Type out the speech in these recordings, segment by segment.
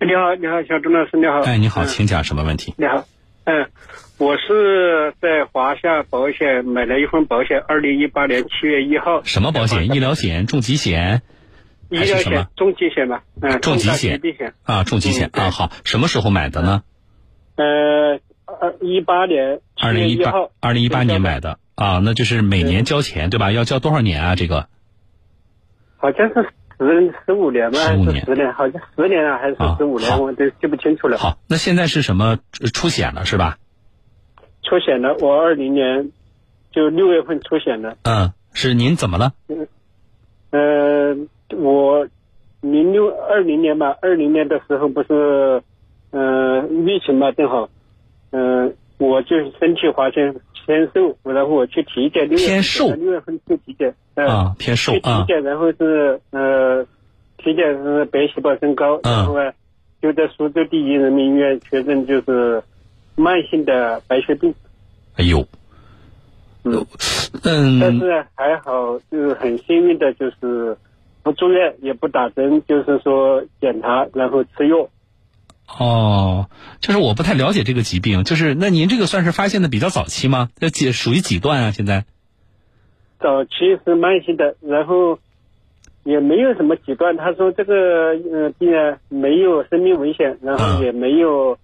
你好，你好，小钟老师，你好。哎，你好，嗯请讲什么问题？你好，嗯，我是在华夏保险买了一份保险，二零一八年七月一号。什么保险？医疗险、重疾险医疗还是什么险、重疾险吧，嗯，重疾险疾病险。啊？重疾险嗯啊，好，什么时候买的呢？呃，二一八年七二零一八二零一八年买的啊，那就是每年交钱对吧？要交多少年啊？这个好像是十十五年吧，还15年是十年？好像十年啊，还是啊十五年，好我都记不清楚了。好，那现在是什么呃出险了是吧？出险了，我二零年就六月份出险的。嗯，是您怎么了？嗯呃，我零六二零年吧，二零年的时候不是，呃，疫情嘛，正好，嗯、我就身体发现偏瘦，然后我去体检，六月份去体检，呃、啊，偏瘦去体啊，检，然后是呃，体检是白细胞升高，嗯然后呢，就在苏州第一人民医院确诊就是慢性的白血病，哎呦，嗯。但嗯，是还好，就是很幸运的，就是不住院，也不打针，就是说检查，然后吃药。哦，就是我不太了解这个疾病，就是那您这个算是发现的比较早期吗？这几属于几段啊？现在早期是慢性的，然后也没有什么几段。他说这个呃病啊没有生命危险，然后嗯也没有、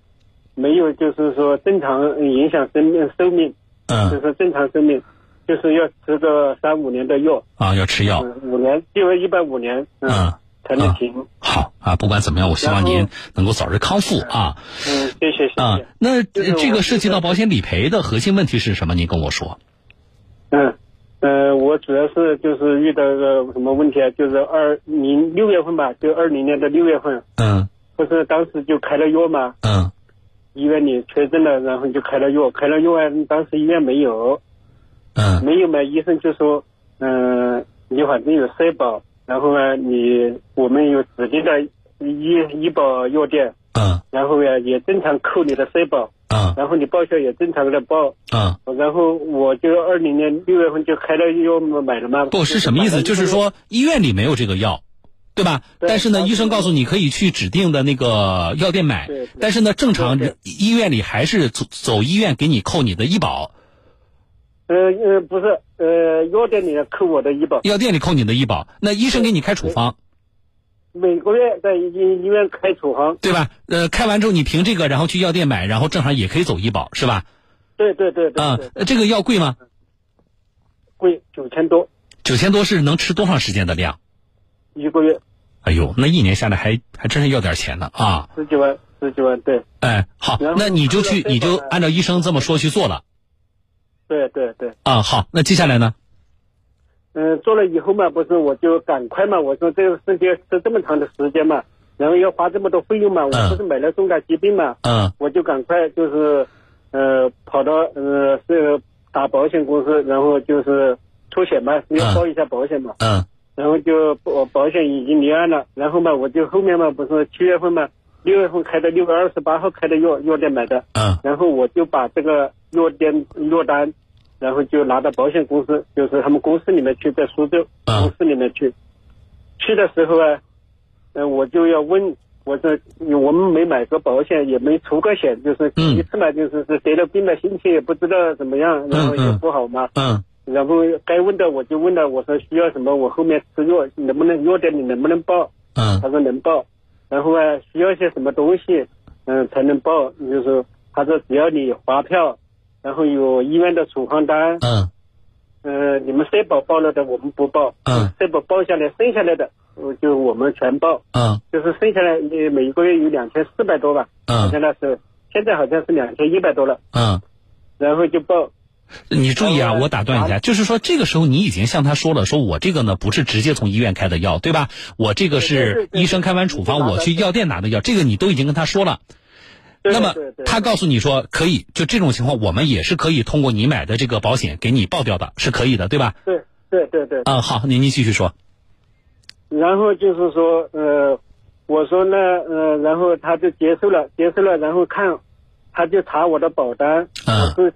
没有就是说正常影响生命寿命，嗯就嗯是正常生命，就是要吃个三五年的药，啊，要吃药，嗯，五年，就一般五年，嗯，嗯。才能停。好啊，不管怎么样，我希望您能够早日康复啊嗯，谢谢谢谢。啊！那这个涉及到保险理赔的核心问题是什么？您跟我说。嗯，呃，我主要是就是遇到个什么问题啊？就是二零六月份吧，就二零年的六月份，嗯。不是当时就开了药嘛，嗯。医院里确诊了，然后就开了药，开了药啊，当时医院没有，嗯。没有嘛，医生就说，嗯、你反正有社保，然后呢，你我们有指定的医医保药店，嗯。然后呀也正常扣你的社保，嗯然后你报销也正常的报，啊，然后我就二零年六月份就开了药嘛买了嘛。不是什么意思？就是说医院里没有这个药。对吧？对但是呢，医生告诉你可以去指定的那个药店买但是呢，正常医院里还是走走医院给你扣你的医保，呃呃不是呃药店里扣我的医保，药店里扣你的医保，那医生给你开处方，每个月在医医院开处方。对吧？呃，开完之后你凭这个，然后去药店买，然后正好也可以走医保，是吧？对对对对啊，，呃这个药贵吗？贵九千多九千多是能吃多长时间的量？一个月，哎呦，那一年下来还还真是要点钱呢啊！十几万十几万，对哎，好那你就去，你就按照医生这么说去做了对对对。啊。好，那接下来呢？嗯、做了以后嘛，不是我就赶快嘛，我说这个事情要这么长的时间嘛，然后要花这么多费用嘛，我不是买了重大疾病嘛，嗯。我就赶快就是呃跑到呃是打保险公司，然后就是出险嘛，要报一下保险嘛。嗯。然后就保保险已经立案了，然后嘛，我就后面嘛不是七月份嘛，六月份开的，六月二十八号开的药药店买的，嗯。然后我就把这个药店药单，然后就拿到保险公司，就是他们公司里面去，在苏州嗯公司里面去，去的时候啊，呃，我就要问，我说我们没买过保险，也没出过险，就是第一次嘛，就是是得了病了，心情也不知道怎么样，然后也不好嘛，嗯然后该问的我就问了，我说需要什么，我后面吃药能不能药店里能不能报？嗯他说能报。然后啊，需要些什么东西，嗯，才能报？就是他说只要你发票，然后有医院的处方单，嗯。呃，你们社保报了的我们不报，嗯，社保报下来剩下来的，呃就我们全报，嗯。就是剩下来呃每个月有两千四百多吧，嗯。好嗯像那时候，现在好像是两千一百多了，嗯，然后就报。你注意啊，我打断一下，就是说这个时候你已经向他说了，说我这个呢不是直接从医院开的药，对吧？我这个是医生开完处方，我去药店拿的药，这个你都已经跟他说了。对那么他告诉你说可以，就这种情况，我们也是可以通过你买的这个保险给你报掉的，是可以的，对吧？对对对对，嗯，好，您您继续说。然后就是说，呃，我说呢，呃，然后他就接受了，接受了，然后看，他就查我的保单，嗯。我是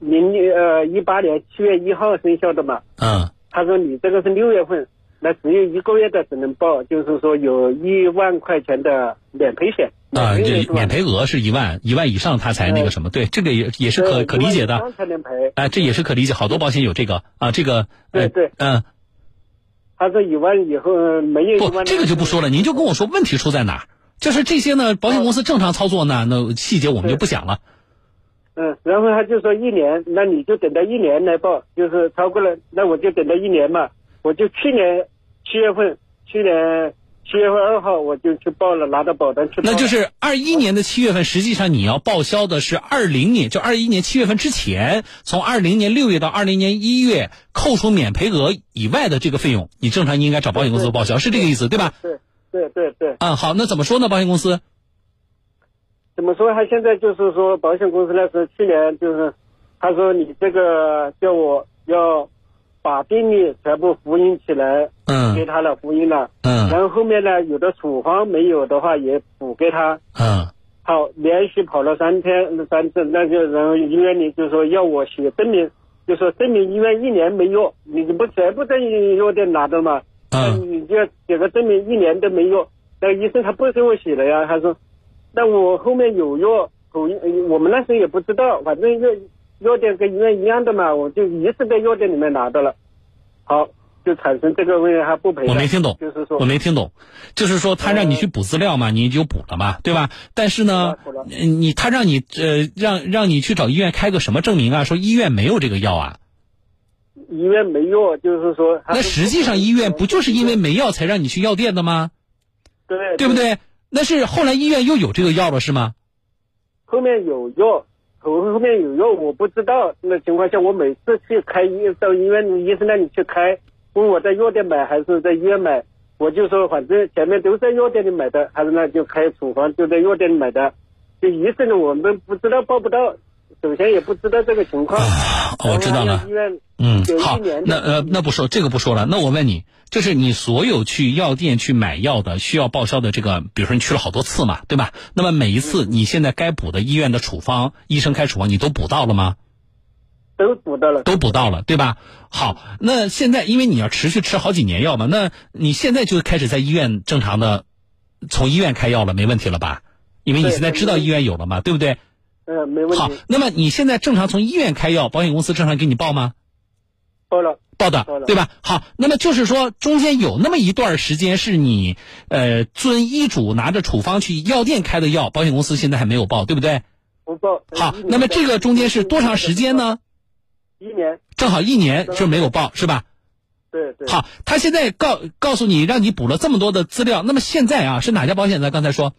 零呃一八年七月一号生效的嘛，嗯。他说你这个是六月份，那只有一个月的只能报，就是说有一万块钱的免赔险。啊，这这免赔额是一万，一万以上他才那个什么，对，这个也也是可可理解的。才能赔。哎，这也是可理解，好多保险有这个啊，这个。对对。嗯。他说一万以后没有。不，这个就不说了，您就跟我说问题出在哪？就是这些呢，保险公司正常操作呢，那细节我们就不讲了。嗯，然后他就说一年，那你就等到一年来报，就是超过了，那我就等到一年嘛。我就去年七月份，去年七月份二号我就去报了，拿到保单去。那就是二一年的七月份，实际上你要报销的是二零年，就二一年七月份之前，从二零年六月到二零年一月扣除免赔额以外的这个费用，你正常应该找保险公司报销，是这个意思对吧？对对对对。嗯，好，那怎么说呢？保险公司？怎么说？他现在就是说，保险公司那是去年就是，他说你这个叫我要把病历全部复印起来，嗯，给他了，复印了，嗯，然后后面呢，有的处方没有的话也补给他，嗯，好，连续跑了三天三次，那就然后医院里就说要我写证明，就说证明医院一年没用，你不全部在药店拿的嘛，嗯，你就写个证明一年都没用，那医生他不给我写了呀，他说。那我后面有药，我我们那时候也不知道，反正药药店跟医院一样的嘛，我就一直在药店里面拿到了，好，就产生这个问题还不赔。我没听懂，就是说我没听懂，就是说他让你去补资料嘛，你就补了嘛，对吧？但是呢，你他让你呃让让你去找医院开个什么证明啊？说医院没有这个药啊？医院没药，就是说。那实际上医院不就是因为没药才让你去药店的吗？对。对不对？那是后来医院又有这个药了是吗？后面有药，后后面有药，我不知道那情况下，我每次去开医到医院医生那里去开，问我在药店买还是在医院买，我就说反正前面都在药店里买的，还是那就开处方就在药店里买的，就医生呢我们不知道报不到。首先也不知道这个情况，我知道了。嗯，好，那呃，那不说这个不说了。那我问你，就是你所有去药店去买药的需要报销的这个，比如说你去了好多次嘛，对吧？那么每一次你现在该补的医院的处方，医生开处方，你都补到了吗？都补到了，都补到了，对吧？好，那现在因为你要持续吃好几年药嘛，那你现在就开始在医院正常的从医院开药了，没问题了吧？因为你现在知道医院有了嘛，对不对？嗯，没问题。好，那么你现在正常从医院开药，保险公司正常给你报吗？报了，报的，对吧？好，那么就是说中间有那么一段时间是你呃遵医嘱拿着处方去药店开的药，保险公司现在还没有报，对不对？不报。好，那么这个中间是多长时间呢？一年。正好一年就没有报，是吧？对对。好，他现在告告诉你让你补了这么多的资料，那么现在啊是哪家保险呢？刚才说。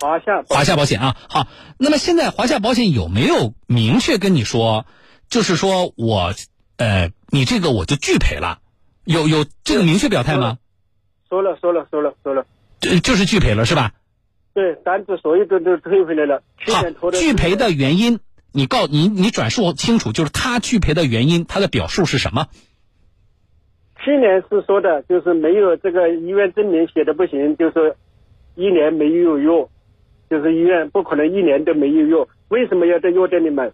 华夏华夏保险啊，好，那么现在华夏保险有没有明确跟你说，就是说我，呃，你这个我就拒赔了，有有这个明确表态吗？说了说了说了说了，就就是拒赔了是吧？对，单子所有的都退回来了。好，拒赔的原因，你告你你转述清楚，就是他拒赔的原因，他的表述是什么？去年是说的，就是没有这个医院证明写的不行，就是一年没有用。就是医院不可能一年都没有药，为什么要在药店里买？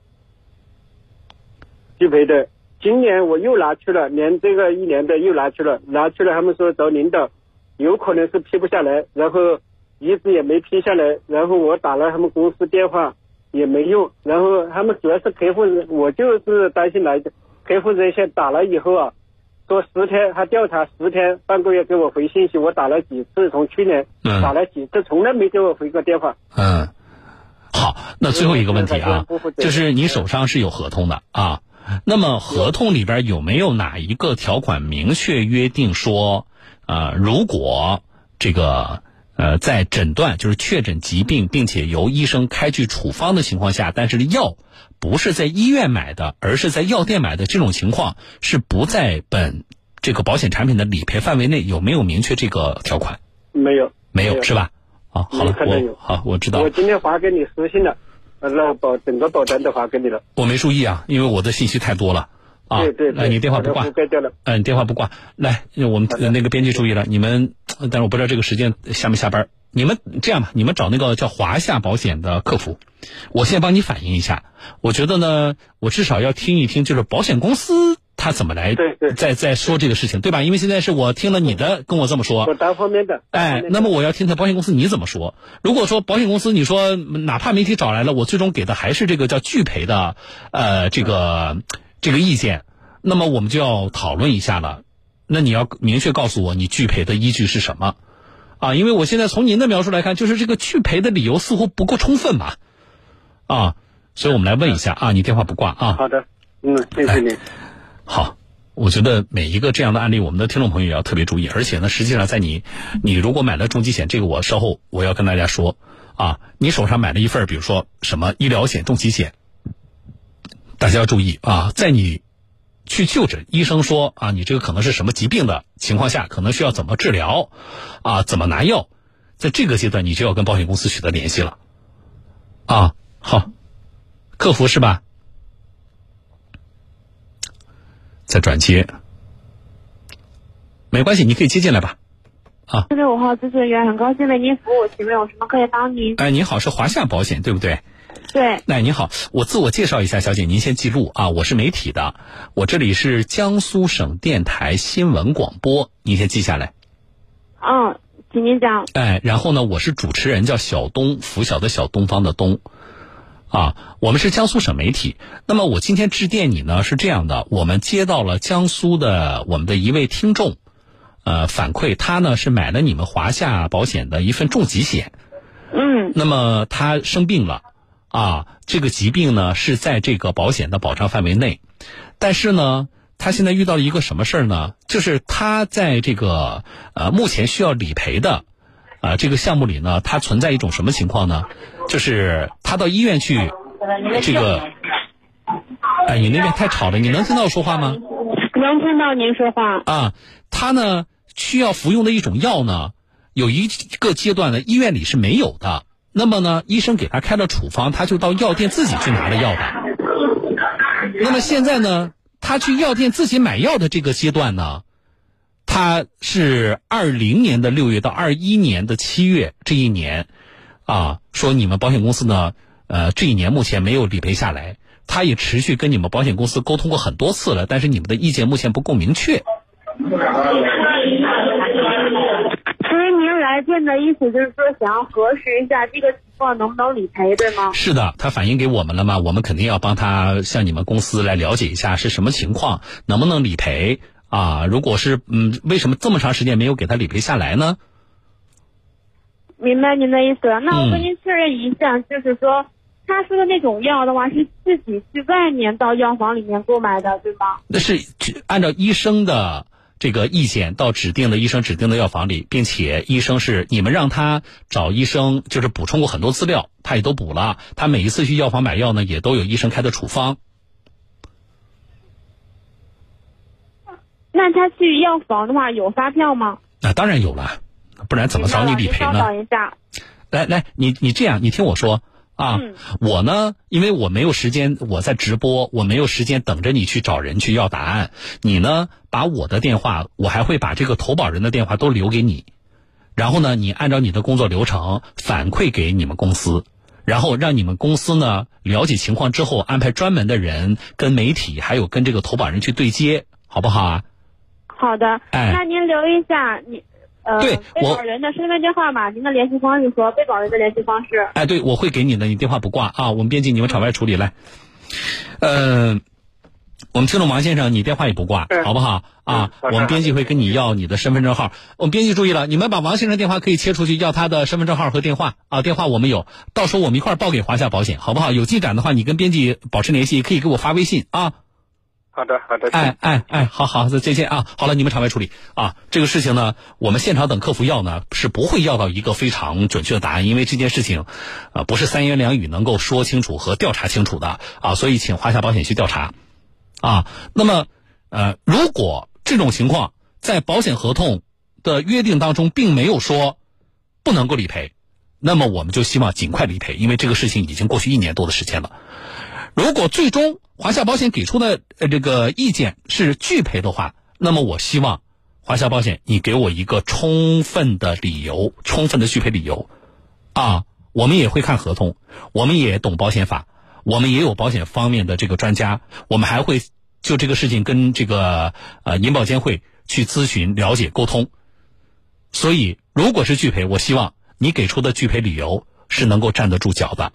拒赔的。今年我又拿去了，连这个一年的又拿去了，拿去了，他们说找领导，有可能是批不下来，然后一直也没批下来，然后我打了他们公司电话也没用，然后他们主要是客户，我就是担心来的客户热线打了以后啊。说十天，他调查十天，半个月给我回信息。我打了几次，从去年打了几次，从来没给我回过电话。嗯，好，那最后一个问题啊，就是你手上是有合同的啊，那么合同里边有没有哪一个条款明确约定说，呃，如果这个呃在诊断就是确诊疾病，并且由医生开具处方的情况下，但是药。不是在医院买的，而是在药店买的，这种情况是不在本这个保险产品的理赔范围内，有没有明确这个条款？没有，没有是吧？啊，好了，我好，我知道。我今天发给你私信了，那保整个保单都发给你了。我没注意啊，因为我的信息太多了啊。对对。来，你电话不挂。嗯，电话不挂。来，我们那个编辑注意了，你们，但是我不知道这个时间下没下班。你们这样吧，你们找那个叫华夏保险的客服，我先帮你反映一下。我觉得呢，我至少要听一听，就是保险公司他怎么来对对再再说这个事情，对吧？因为现在是我听了你的跟我这么说我，单方面的。哎，那么我要听听保险公司你怎么说。如果说保险公司你说哪怕媒体找来了，我最终给的还是这个叫拒赔的，呃，这个这个意见，那么我们就要讨论一下了。那你要明确告诉我你拒赔的依据是什么啊？因为我现在从您的描述来看，就是这个拒赔的理由似乎不够充分吧，啊，所以我们来问一下啊，你电话不挂啊？好的，嗯，谢谢你。好，我觉得每一个这样的案例，我们的听众朋友也要特别注意。而且呢，实际上在你，你如果买了重疾险，这个我稍后我要跟大家说啊，你手上买了一份，比如说什么医疗险、重疾险，大家要注意啊，在你去就诊，医生说啊，你这个可能是什么疾病的情况下，可能需要怎么治疗，啊，怎么拿药，在这个阶段，你就要跟保险公司取得联系了，啊，好，客服是吧？在转接，没关系，你可以接进来吧。啊四六五号咨询员，很高兴为您服务，请问有什么可以帮您？哎，您好，是华夏保险对不对？对，哎，您好，我自我介绍一下，小姐，您先记录啊，我是媒体的，我这里是江苏省电台新闻广播，您先记下来。嗯，请您讲。哎，然后呢，我是主持人，叫小东，拂晓的小东方的东。啊，我们是江苏省媒体。那么我今天致电你呢，是这样的，我们接到了江苏的我们的一位听众，呃，反馈他呢是买了你们华夏保险的一份重疾险。嗯那么他生病了，啊，这个疾病呢是在这个保险的保障范围内，但是呢，他现在遇到了一个什么事儿呢？就是他在这个呃目前需要理赔的，呃这个项目里呢，它存在一种什么情况呢？就是他到医院去，这个，哎，你那边太吵了，你能听到我说话吗？能听到您说话。啊，他呢需要服用的一种药呢，有一个阶段呢医院里是没有的。那么呢，医生给他开了处方，他就到药店自己去拿了药的。那么现在呢，他去药店自己买药的这个阶段呢，他是二零年的六月到二一年的七月这一年，啊，说你们保险公司呢，呃，这一年目前没有理赔下来。他也持续跟你们保险公司沟通过很多次了，但是你们的意见目前不够明确。所以您来电的意思就是说，想要核实一下这个情况能不能理赔，对吗？是的，他反映给我们了嘛？我们肯定要帮他向你们公司来了解一下是什么情况，能不能理赔啊？如果是嗯，为什么这么长时间没有给他理赔下来呢？明白您的意思了。那我嗯跟您确认一下，就是说，他说的那种药的话，是自己去外面到药房里面购买的，对吗？那是指按照医生的这个意见到指定的医生指定的药房里，并且医生是你们让他找医生，就是补充过很多资料，他也都补了。他每一次去药房买药呢，也都有医生开的处方。那他去药房的话，有发票吗？那、当然有了，不然怎么找你理赔呢？稍等一下。来来，你你这样，你听我说啊，嗯。我呢，因为我没有时间，我在直播，我没有时间等着你去找人去要答案。你呢，把我的电话，我还会把这个投保人的电话都留给你，然后呢，你按照你的工作流程反馈给你们公司，然后让你们公司呢了解情况之后，安排专门的人跟媒体还有跟这个投保人去对接，好不好啊？好的，哎。那您留一下你呃对被我保人的身份证号码、您的联系方式和被保人的联系方式。哎，对，我会给你的，你电话不挂啊，我们编辑你们场外处理来。呃，我们听众王先生，你电话也不挂，嗯好不好啊？我们编辑会跟你要你的身份证号。我们编辑注意了，你们把王先生电话可以切出去，要他的身份证号和电话啊，电话我们有，到时候我们一块报给华夏保险，好不好？有进展的话，你跟编辑保持联系，可以给我发微信啊。好的，好的。哎哎哎，好好，再见啊！好了，你们场外处理啊。这个事情呢，我们现场等客服要呢，是不会要到一个非常准确的答案，因为这件事情，啊，不是三言两语能够说清楚和调查清楚的啊。所以，请华夏保险去调查啊。那么，呃，如果这种情况在保险合同的约定当中并没有说不能够理赔，那么我们就希望尽快理赔，因为这个事情已经过去一年多的时间了。如果最终华夏保险给出的呃这个意见是拒赔的话，那么我希望华夏保险你给我一个充分的理由，充分的拒赔理由，啊，我们也会看合同，我们也懂保险法，我们也有保险方面的这个专家，我们还会就这个事情跟这个呃银保监会去咨询、了解、沟通。所以，如果是拒赔，我希望你给出的拒赔理由是能够站得住脚的，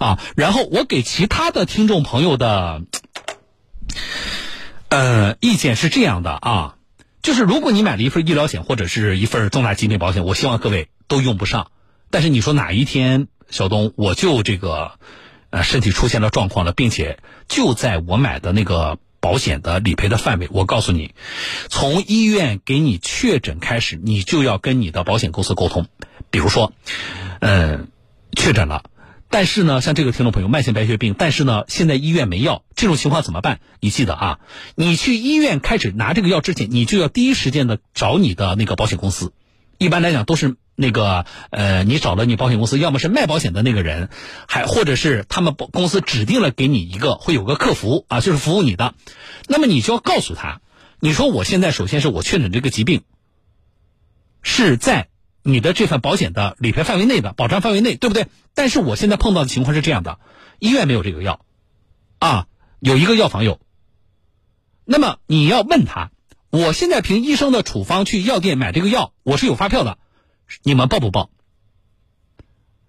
啊。然后我给其他的听众朋友的，呃，意见是这样的啊，就是如果你买了一份医疗险或者是一份重大疾病保险，我希望各位都用不上。但是你说哪一天，小东我就这个，呃，身体出现了状况了，并且就在我买的那个。保险的理赔的范围，我告诉你，从医院给你确诊开始，你就要跟你的保险公司沟通。比如说，嗯，确诊了，但是呢，像这个听众朋友慢性白血病，但是呢，现在医院没药，这种情况怎么办？你记得啊，你去医院开始拿这个药之前，你就要第一时间的找你的那个保险公司。一般来讲都是那个呃，你找了你保险公司，要么是卖保险的那个人，还或者是他们保公司指定了给你一个会有个客服啊，就是服务你的。那么你就要告诉他，你说我现在首先是我确诊这个疾病是在你的这份保险的理赔范围内的保障范围内，对不对？但是我现在碰到的情况是这样的，医院没有这个药，啊，有一个药房有。那么你要问他。我现在凭医生的处方去药店买这个药，我是有发票的，你们报不报？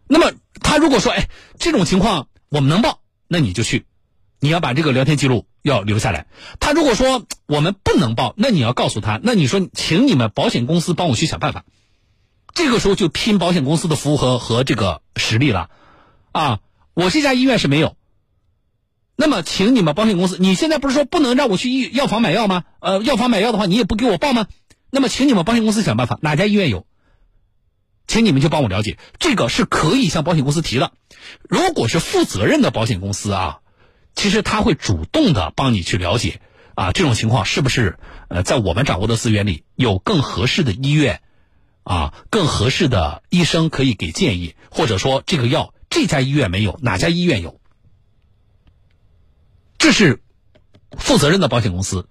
那么他如果说，哎，这种情况我们能报，那你就去，你要把这个聊天记录要留下来。他如果说我们不能报，那你要告诉他，那你说，请你们保险公司帮我去想办法。这个时候就拼保险公司的服务和和这个实力了，啊，我这家医院是没有。那么，请你们保险公司，你现在不是说不能让我去医药房买药吗？呃，药房买药的话，你也不给我报吗？那么，请你们保险公司想办法，哪家医院有，请你们就帮我了解，这个是可以向保险公司提的。如果是负责任的保险公司啊，其实他会主动的帮你去了解啊，这种情况是不是呃，在我们掌握的资源里有更合适的医院啊，更合适的医生可以给建议，或者说这个药这家医院没有，哪家医院有？这是负责任的保险公司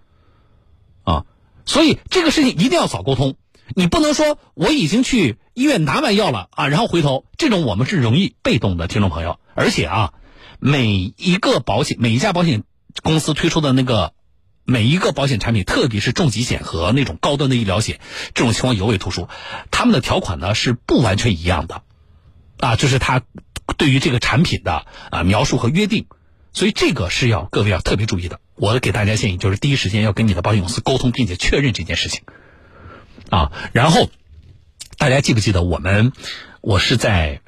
啊，所以这个事情一定要早沟通。你不能说我已经去医院拿完药了啊，然后回头，这种我们是容易被动的，听众朋友。而且啊，每一个保险、每一家保险公司推出的那个每一个保险产品，特别是重疾险和那种高端的医疗险，这种情况尤为突出。他们的条款呢是不完全一样的啊，就是他对于这个产品的啊描述和约定。所以这个是要各位要特别注意的。我给大家建议就是第一时间要跟你的保险公司沟通，并且确认这件事情，啊，然后大家记不记得我们我是在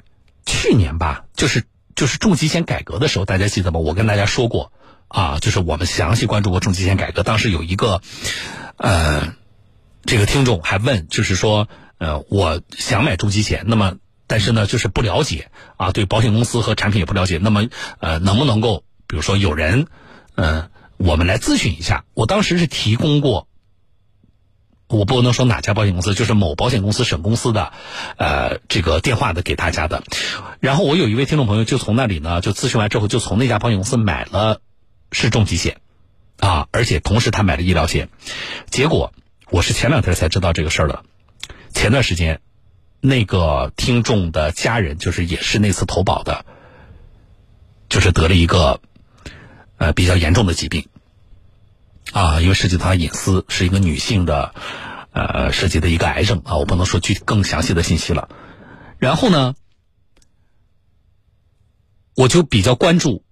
去年吧，就是就是重疾险改革的时候，大家记得吗？我跟大家说过啊，就是我们详细关注过重疾险改革。当时有一个呃，这个听众还问，就是说呃，我想买重疾险，那么但是呢，就是不了解啊，对保险公司和产品也不了解，那么呃，能不能够？比如说有人，嗯，我们来咨询一下。我当时是提供过，我不能说哪家保险公司，就是某保险公司省公司的，呃，这个电话的给大家的。然后我有一位听众朋友就从那里呢，就咨询完之后，就从那家保险公司买了是重疾险，啊，而且同时他买了医疗险。结果我是前两天才知道这个事儿的。前段时间，那个听众的家人就是也是那次投保的，就是得了一个。呃，比较严重的疾病，啊，因为涉及到隐私，是一个女性的，呃，涉及的一个癌症啊，我不能说具体更详细的信息了。然后呢，我就比较关注，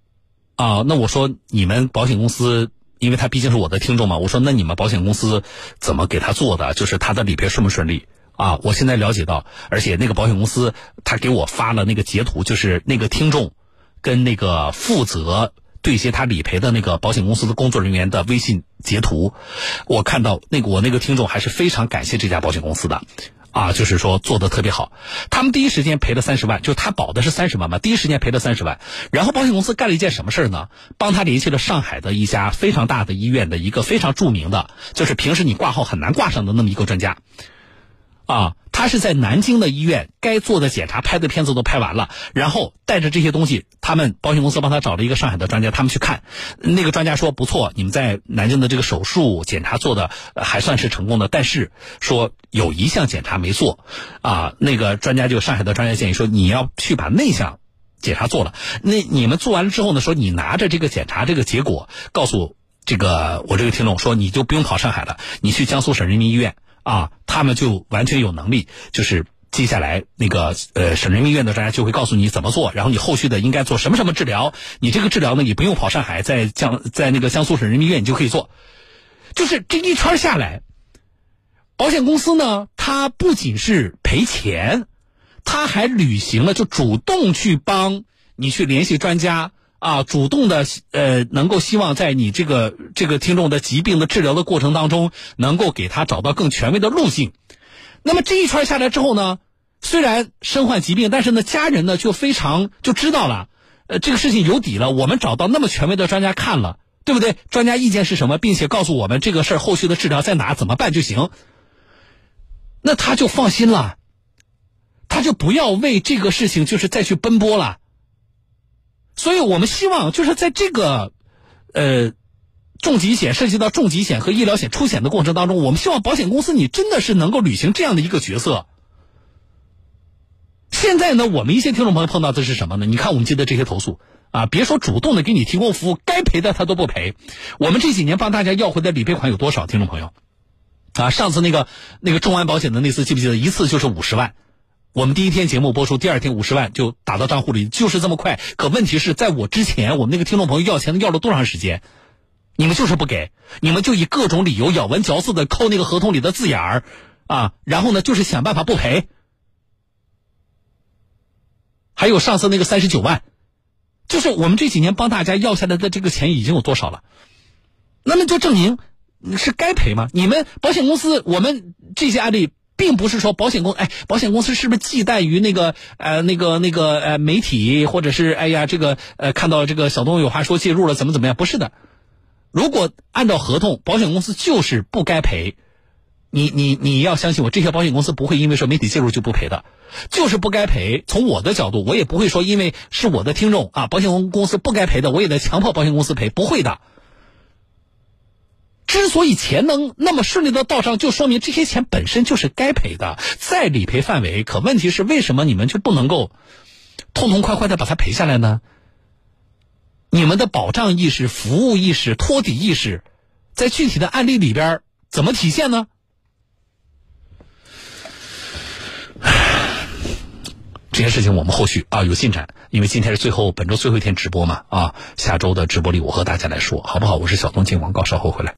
啊，那我说你们保险公司，因为他毕竟是我的听众嘛，我说那你们保险公司怎么给他做的？就是他的理赔顺不顺利？啊，我现在了解到，而且那个保险公司他给我发了那个截图，就是那个听众跟那个负责。对接他理赔的那个保险公司的工作人员的微信截图，我看到那个我那个听众还是非常感谢这家保险公司的，啊，就是说做的特别好。他们第一时间赔了三十万，就他保的是三十万嘛，第一时间赔了三十万。然后保险公司干了一件什么事呢？帮他联系了上海的一家非常大的医院的一个非常著名的，就是平时你挂号很难挂上的那么一个专家，啊。他是在南京的医院，该做的检查、拍的片子都拍完了，然后带着这些东西，他们保险公司帮他找了一个上海的专家，他们去看，那个专家说不错，你们在南京的这个手术检查做的还算是成功的，但是说有一项检查没做，啊，那个专家就上海的专家建议说你要去把那项检查做了，那你们做完了之后呢，说你拿着这个检查这个结果告诉。这个我这个听众说，你就不用跑上海了，你去江苏省人民医院啊，他们就完全有能力，就是接下来那个呃省人民医院的专家就会告诉你怎么做，然后你后续的应该做什么什么治疗，你这个治疗呢，你不用跑上海，在江在那个江苏省人民医院你就可以做，就是这一圈下来，保险公司呢，它不仅是赔钱，它还履行了就主动去帮你去联系专家。啊，主动的呃，能够希望在你这个这个听众的疾病的治疗的过程当中，能够给他找到更权威的路径。那么这一圈下来之后呢，虽然身患疾病，但是呢，家人呢就非常就知道了，呃，这个事情有底了。我们找到那么权威的专家看了，对不对？专家意见是什么，并且告诉我们这个事儿后续的治疗在哪，怎么办就行。那他就放心了，他就不要为这个事情就是再去奔波了。所以我们希望，就是在这个，呃，重疾险涉及到重疾险和医疗险出险的过程当中，我们希望保险公司你真的是能够履行这样的一个角色。现在呢，我们一些听众朋友碰到的是什么呢？你看我们接的这些投诉啊，别说主动的给你提供服务，该赔的他都不赔。我们这几年帮大家要回的理赔款有多少？听众朋友，啊，上次那个那个众安保险的那次，记不记得？一次就是五十万。我们第一天节目播出，第二天五十万就打到账户里，就是这么快。可问题是在我之前，我们那个听众朋友要钱要了多长时间？你们就是不给，你们就以各种理由咬文嚼字的扣那个合同里的字眼儿啊，然后呢就是想办法不赔。还有上次那个三十九万，就是我们这几年帮大家要下来的这个钱已经有多少了？那么就证明是该赔吗？你们保险公司，我们这些案例。并不是说保险公哎，保险公司是不是忌惮于那个呃那个那个呃媒体，或者是哎呀这个呃看到这个小东有话说介入了怎么怎么样？不是的，如果按照合同，保险公司就是不该赔。你你你要相信我，这些保险公司不会因为说媒体介入就不赔的，就是不该赔。从我的角度，我也不会说因为是我的听众啊，保险公司不该赔的，我也得强迫保险公司赔，不会的。之所以钱能那么顺利的到账，就说明这些钱本身就是该赔的，在理赔范围。可问题是，为什么你们就不能够痛痛快快的把它赔下来呢？你们的保障意识、服务意识、托底意识，在具体的案例里边怎么体现呢？这些事情我们后续啊有进展，因为今天是最后本周最后一天直播嘛啊，下周的直播里我和大家来说好不好？我是小东，进广告，稍后回来。